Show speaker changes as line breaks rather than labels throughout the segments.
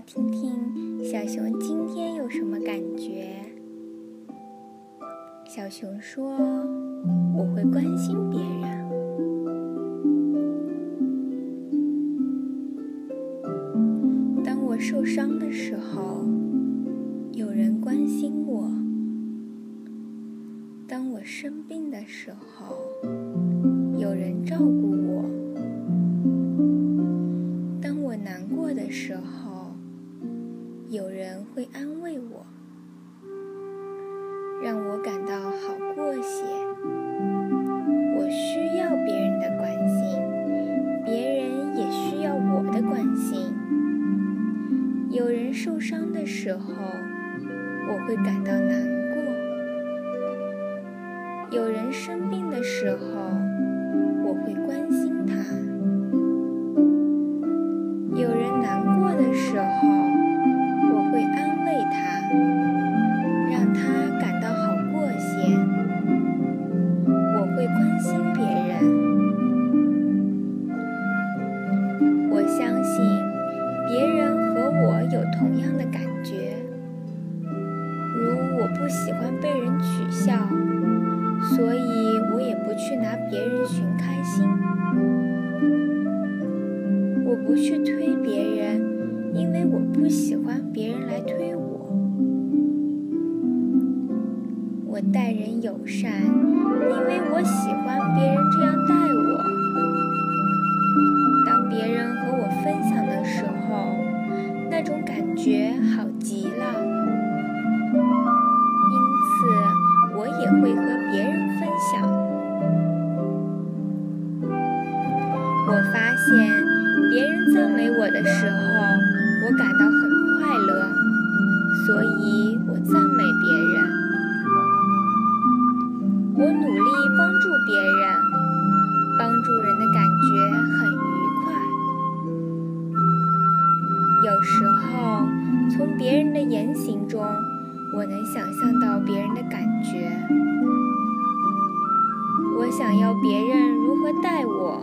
听听小熊今天有什么感觉。小熊说：“我会关心别人。当我受伤的时候，有人关心我；当我生病的时候，有人照顾我；当我难过的时候，有人会安慰我。”让我感到好过些。我需要别人的关心，别人也需要我的关心。有人受伤的时候，我会感到难过；有人生病的时候，我会关心他；我有同样的感觉，如我不喜欢被人取笑，所以我也不去拿别人寻开心。我不去推别人，因为我不喜欢别人来推我。我待人友善，因为我喜欢别人这样待我。当别人和我分享的时候。那种感觉好极了，因此我也会和别人分享。我发现别人赞美我的时候，言行中，我能想象到别人的感觉。我想要别人如何待我，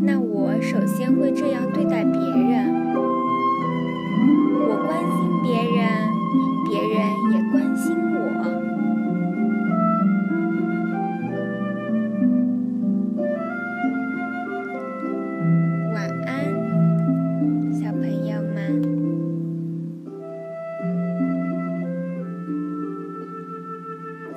那我首先会这样对待别人。